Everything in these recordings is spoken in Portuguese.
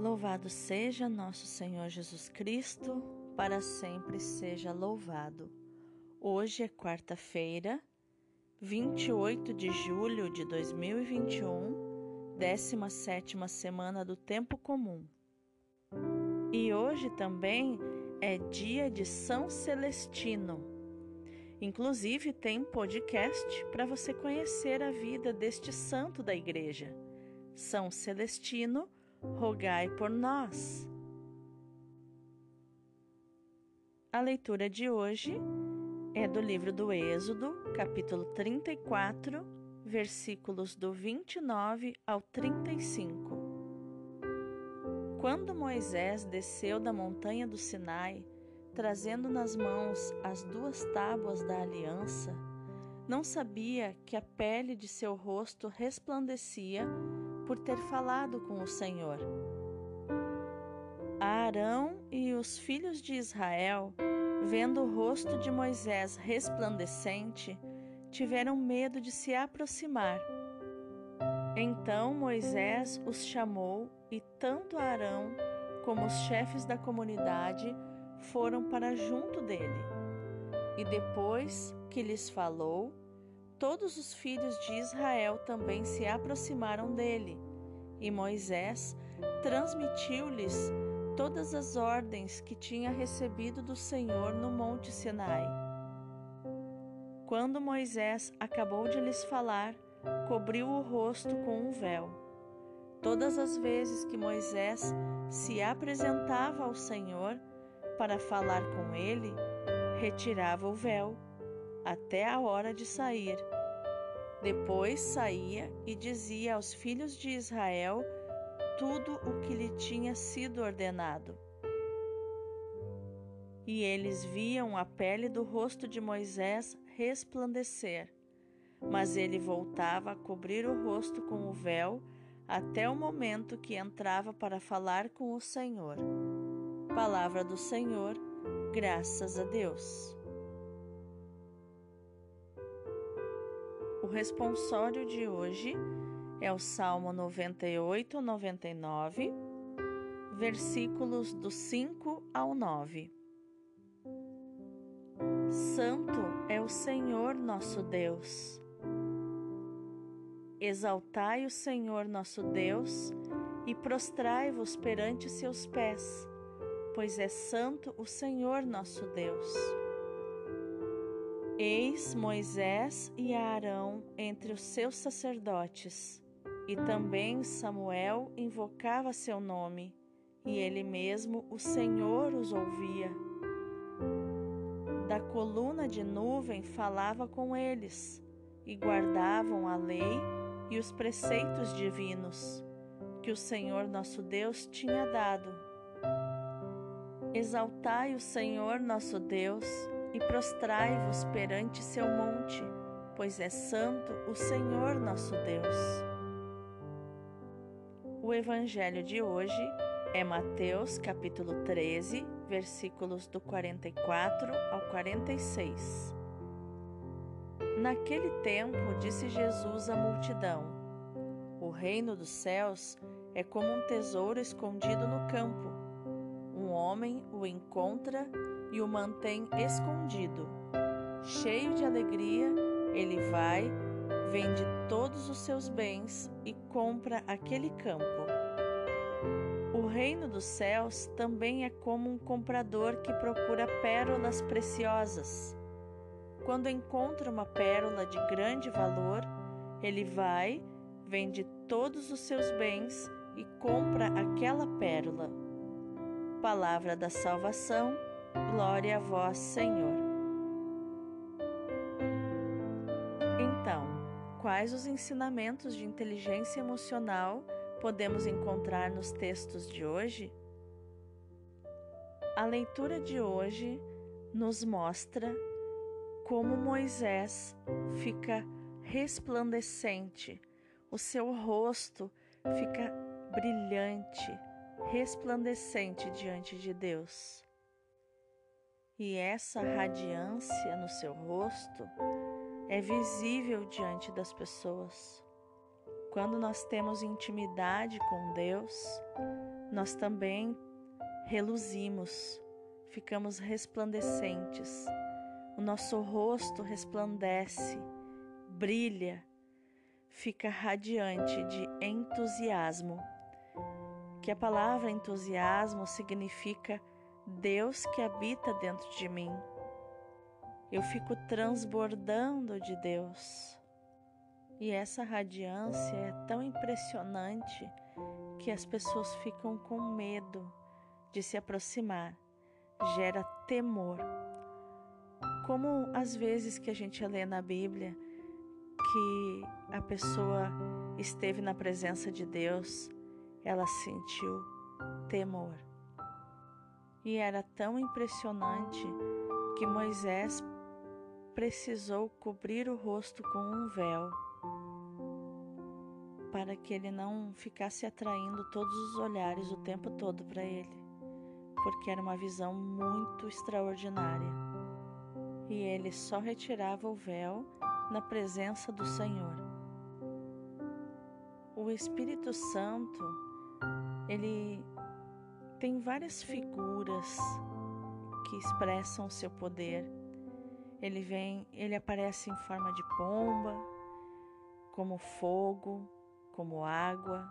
Louvado seja nosso Senhor Jesus Cristo, para sempre seja louvado. Hoje é quarta-feira, 28 de julho de 2021, 17 semana do Tempo Comum. E hoje também é dia de São Celestino. Inclusive tem podcast para você conhecer a vida deste santo da igreja. São Celestino, rogai por nós. A leitura de hoje é do livro do Êxodo, capítulo 34, versículos do 29 ao 35. Quando Moisés desceu da montanha do Sinai, trazendo nas mãos as duas tábuas da aliança, não sabia que a pele de seu rosto resplandecia por ter falado com o Senhor. Arão e os filhos de Israel, vendo o rosto de Moisés resplandecente, tiveram medo de se aproximar. Então Moisés os chamou e tanto Arão como os chefes da comunidade foram para junto dele. E depois que lhes falou, todos os filhos de Israel também se aproximaram dele, e Moisés transmitiu-lhes todas as ordens que tinha recebido do Senhor no Monte Sinai. Quando Moisés acabou de lhes falar, cobriu o rosto com um véu. Todas as vezes que Moisés se apresentava ao Senhor para falar com ele, retirava o véu até a hora de sair. Depois saía e dizia aos filhos de Israel tudo o que lhe tinha sido ordenado. E eles viam a pele do rosto de Moisés resplandecer, mas ele voltava a cobrir o rosto com o véu até o momento que entrava para falar com o Senhor. Palavra do Senhor, graças a Deus. Responsório de hoje é o Salmo 98, 99, versículos do 5 ao 9. Santo é o Senhor nosso Deus. Exaltai o Senhor nosso Deus e prostrai-vos perante seus pés, pois é santo o Senhor nosso Deus. Eis Moisés e Arão entre os seus sacerdotes, e também Samuel invocava seu nome, e ele mesmo, o Senhor, os ouvia. Da coluna de nuvem falava com eles, e guardavam a lei e os preceitos divinos que o Senhor nosso Deus tinha dado. Exaltai o Senhor nosso Deus e prostrai-vos perante seu monte, pois é santo o Senhor nosso Deus. O evangelho de hoje é Mateus capítulo 13, versículos do 44 ao 46. Naquele tempo disse Jesus à multidão: O reino dos céus é como um tesouro escondido no campo. Homem o encontra e o mantém escondido. Cheio de alegria, ele vai, vende todos os seus bens e compra aquele campo. O reino dos céus também é como um comprador que procura pérolas preciosas. Quando encontra uma pérola de grande valor, ele vai, vende todos os seus bens e compra aquela pérola. Palavra da salvação Glória a vós, Senhor. Então, quais os ensinamentos de inteligência emocional podemos encontrar nos textos de hoje? A leitura de hoje nos mostra como Moisés fica resplandecente, o seu rosto fica brilhante, resplandecente diante de Deus. E essa radiância no seu rosto é visível diante das pessoas. Quando nós temos intimidade com Deus, nós também reluzimos, ficamos resplandecentes. O nosso rosto resplandece, brilha, fica radiante de entusiasmo. Que a palavra entusiasmo significa Deus que habita dentro de mim. Eu fico transbordando de Deus. E essa radiância é tão impressionante que as pessoas ficam com medo de se aproximar, gera temor. Como às vezes que a gente lê na Bíblia que a pessoa esteve na presença de Deus, ela sentiu temor. E era tão impressionante que Moisés precisou cobrir o rosto com um véu para que ele não ficasse atraindo todos os olhares o tempo todo para ele, porque era uma visão muito extraordinária. E ele só retirava o véu na presença do Senhor. O Espírito Santo, ele tem várias figuras que expressam o seu poder. Ele vem, ele aparece em forma de pomba, como fogo, como água,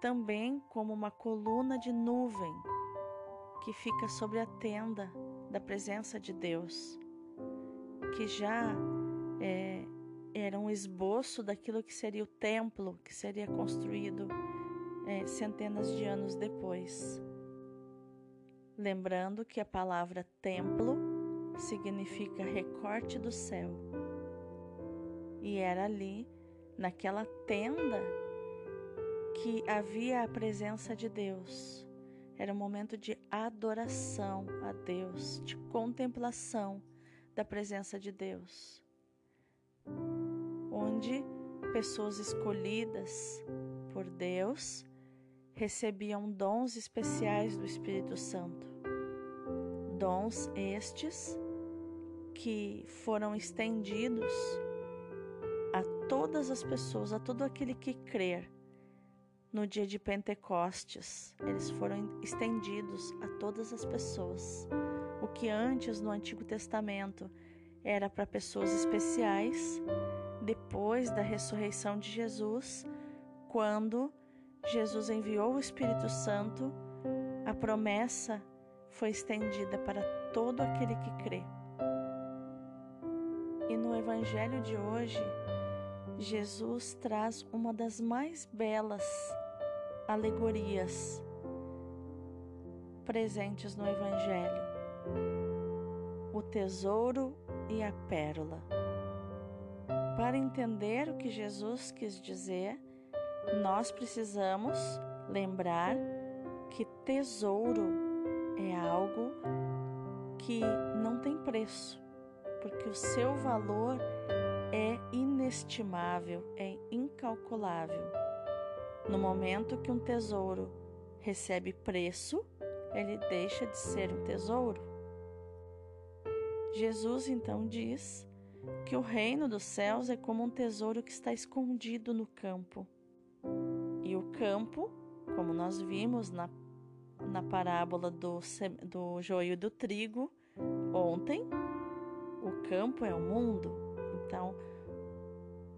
também como uma coluna de nuvem que fica sobre a tenda da presença de Deus, que já é, era um esboço daquilo que seria o templo que seria construído é, centenas de anos depois. Lembrando que a palavra templo significa recorte do céu. E era ali naquela tenda que havia a presença de Deus. Era um momento de adoração a Deus, de contemplação da presença de Deus, onde pessoas escolhidas por Deus recebiam dons especiais do Espírito Santo. Dons estes que foram estendidos a todas as pessoas, a todo aquele que crer. No dia de Pentecostes, eles foram estendidos a todas as pessoas. O que antes no Antigo Testamento era para pessoas especiais, depois da ressurreição de Jesus, quando Jesus enviou o Espírito Santo, a promessa foi estendida para todo aquele que crê. E no Evangelho de hoje, Jesus traz uma das mais belas alegorias presentes no Evangelho: o tesouro e a pérola. Para entender o que Jesus quis dizer, nós precisamos lembrar que tesouro é algo que não tem preço, porque o seu valor é inestimável, é incalculável. No momento que um tesouro recebe preço, ele deixa de ser um tesouro. Jesus então diz que o reino dos céus é como um tesouro que está escondido no campo. Campo, como nós vimos na, na parábola do, do joio do trigo ontem, o campo é o mundo. Então,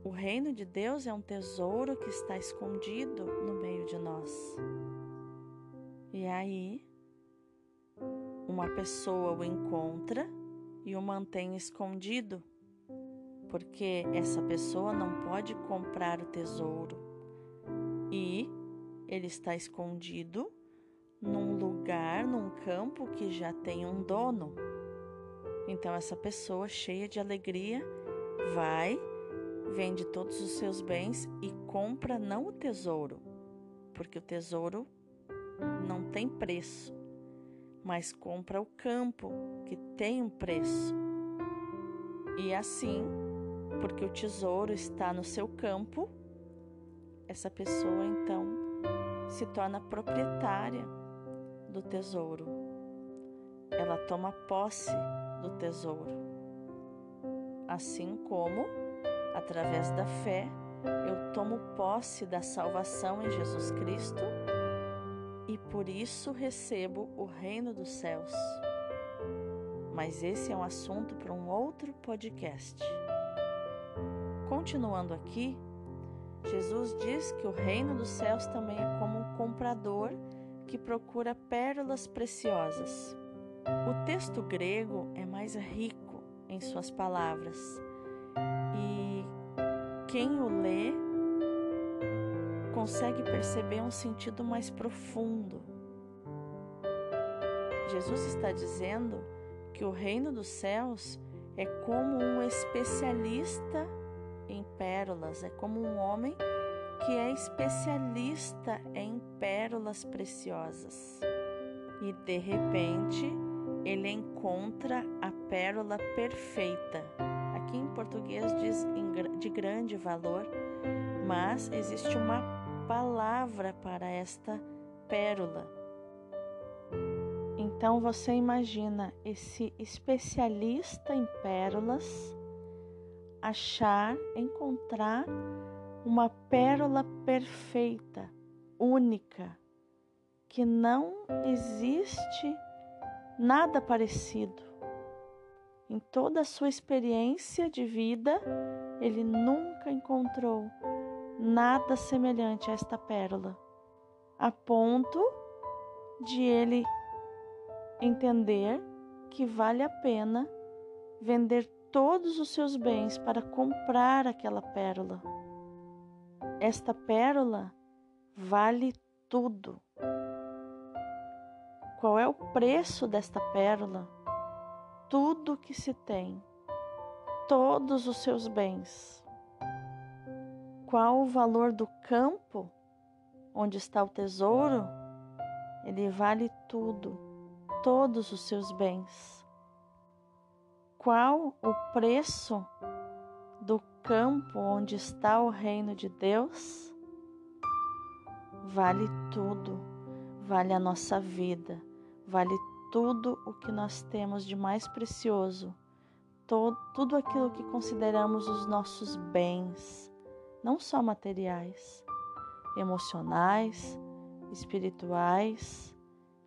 o reino de Deus é um tesouro que está escondido no meio de nós. E aí, uma pessoa o encontra e o mantém escondido, porque essa pessoa não pode comprar o tesouro ele está escondido num lugar, num campo que já tem um dono. Então, essa pessoa cheia de alegria Vai, vende todos os seus bens e compra não o tesouro, porque o tesouro não tem preço, mas compra o campo, que tem um preço. E assim, porque o tesouro está no seu campo, essa pessoa então se torna proprietária do tesouro. Ela toma posse do tesouro assim como, através da fé, eu tomo posse da salvação em Jesus Cristo e por isso recebo o reino dos céus. Mas esse é um assunto para um outro podcast. Continuando aqui, Jesus diz que o reino dos céus também é como um comprador que procura pérolas preciosas. O texto grego é mais rico em suas palavras e quem o lê consegue perceber um sentido mais profundo. Jesus está dizendo que o reino dos céus é como um especialista em pérolas, é como um homem que é especialista em pérolas preciosas. E de repente, ele encontra a pérola perfeita. Aqui em português diz de grande valor, mas existe uma palavra para esta pérola. Então você imagina esse especialista em pérolas achar, encontrar uma pérola perfeita, única, que não existe nada parecido. Em toda a sua experiência de vida, ele nunca encontrou nada semelhante a esta pérola, a ponto de ele entender que vale a pena vender todos os seus bens para comprar aquela pérola. Esta pérola vale tudo. Qual é o preço desta pérola? Tudo que se tem, todos os seus bens. Qual o valor do campo onde está o tesouro? Ele vale tudo, todos os seus bens qual o preço do campo onde está o reino de Deus? Vale tudo, vale a nossa vida, vale tudo o que nós temos de mais precioso, todo, tudo aquilo que consideramos os nossos bens, não só materiais, emocionais, espirituais,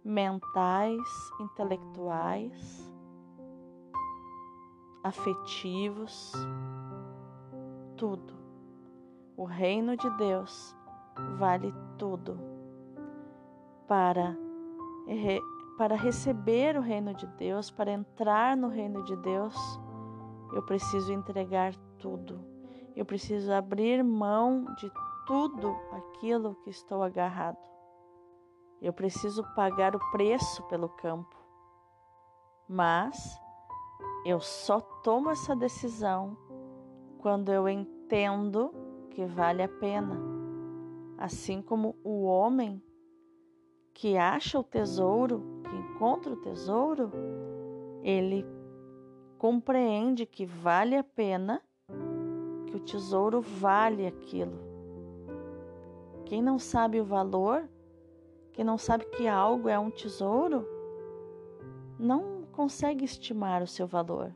mentais, intelectuais afetivos, tudo. O reino de Deus vale tudo. Para, para receber o reino de Deus, para entrar no reino de Deus, eu preciso entregar tudo. Eu preciso abrir mão de tudo aquilo que estou agarrado. Eu preciso pagar o preço pelo campo. Mas eu só tomo essa decisão quando eu entendo que vale a pena. Assim como o homem que acha o tesouro, que encontra o tesouro, ele compreende que vale a pena, que o tesouro vale aquilo. Quem não sabe o valor, quem não sabe que algo é um tesouro, não consegue estimar o seu valor,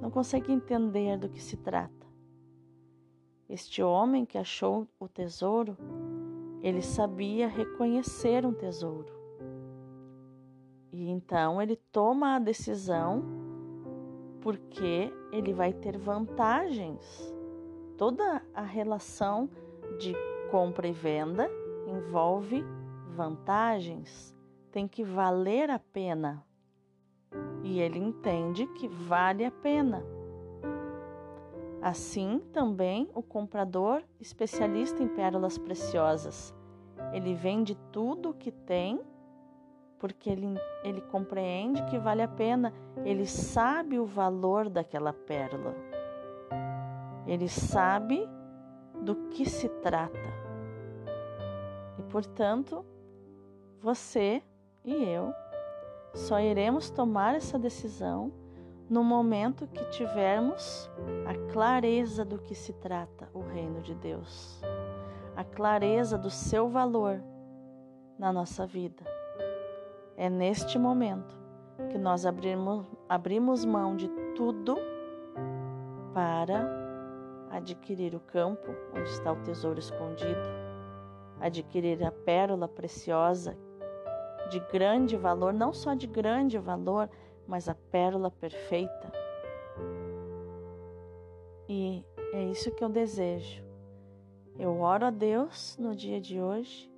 não consegue entender do que se trata. Este homem que achou o tesouro, ele sabia reconhecer um tesouro. E então ele toma a decisão porque ele vai ter vantagens. Toda a relação de compra e venda envolve vantagens, tem que valer a pena e ele entende que vale a pena. Assim também o comprador, especialista em pérolas preciosas, ele vende tudo o que tem porque ele, ele compreende que vale a pena, ele sabe o valor daquela pérola, ele sabe do que se trata. E portanto, você e eu só iremos tomar essa decisão no momento que tivermos a clareza do que se trata o reino de Deus, a clareza do seu valor na nossa vida. É neste momento que nós abrimos, abrimos mão de tudo para adquirir o campo onde está o tesouro escondido, adquirir a pérola preciosa de grande valor, não só de grande valor, mas a pérola perfeita. E é isso que eu desejo. Eu oro a Deus no dia de hoje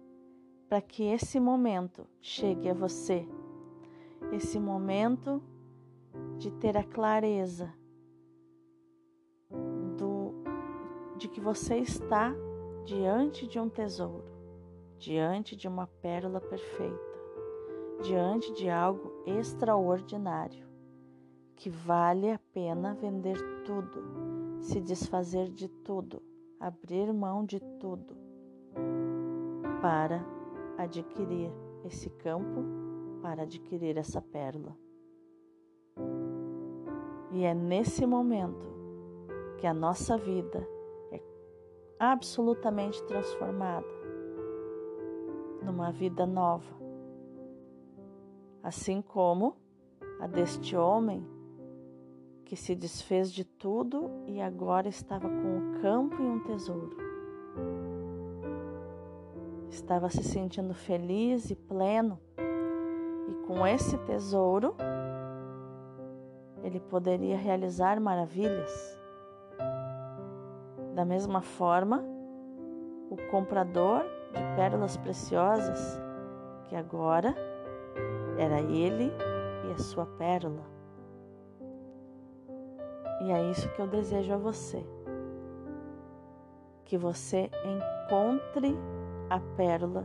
para que esse momento chegue a você, esse momento de ter a clareza do, de que você está diante de um tesouro, diante de uma pérola perfeita, diante de algo extraordinário, que vale a pena vender tudo, se desfazer de tudo, abrir mão de tudo para adquirir esse campo, para adquirir essa pérola. E é nesse momento que a nossa vida é absolutamente transformada numa vida nova. Assim como a deste homem que se desfez de tudo e agora estava com o campo e um tesouro. Estava se sentindo feliz e pleno, e com esse tesouro ele poderia realizar maravilhas. Da mesma forma, o comprador de pérolas preciosas, que agora era ele e a sua pérola. E é isso que eu desejo a você. Que você encontre a pérola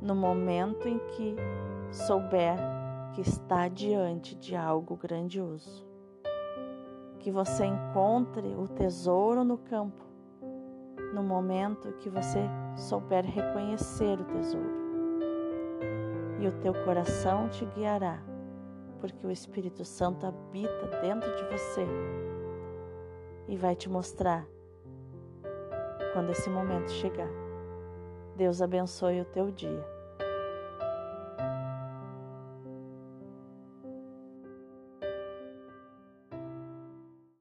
no momento em que souber que está diante de algo grandioso. Que você encontre o tesouro no campo, no momento que você souber reconhecer o tesouro. E o teu coração te guiará, porque o Espírito Santo habita dentro de você e vai te mostrar quando esse momento chegar. Deus abençoe o teu dia.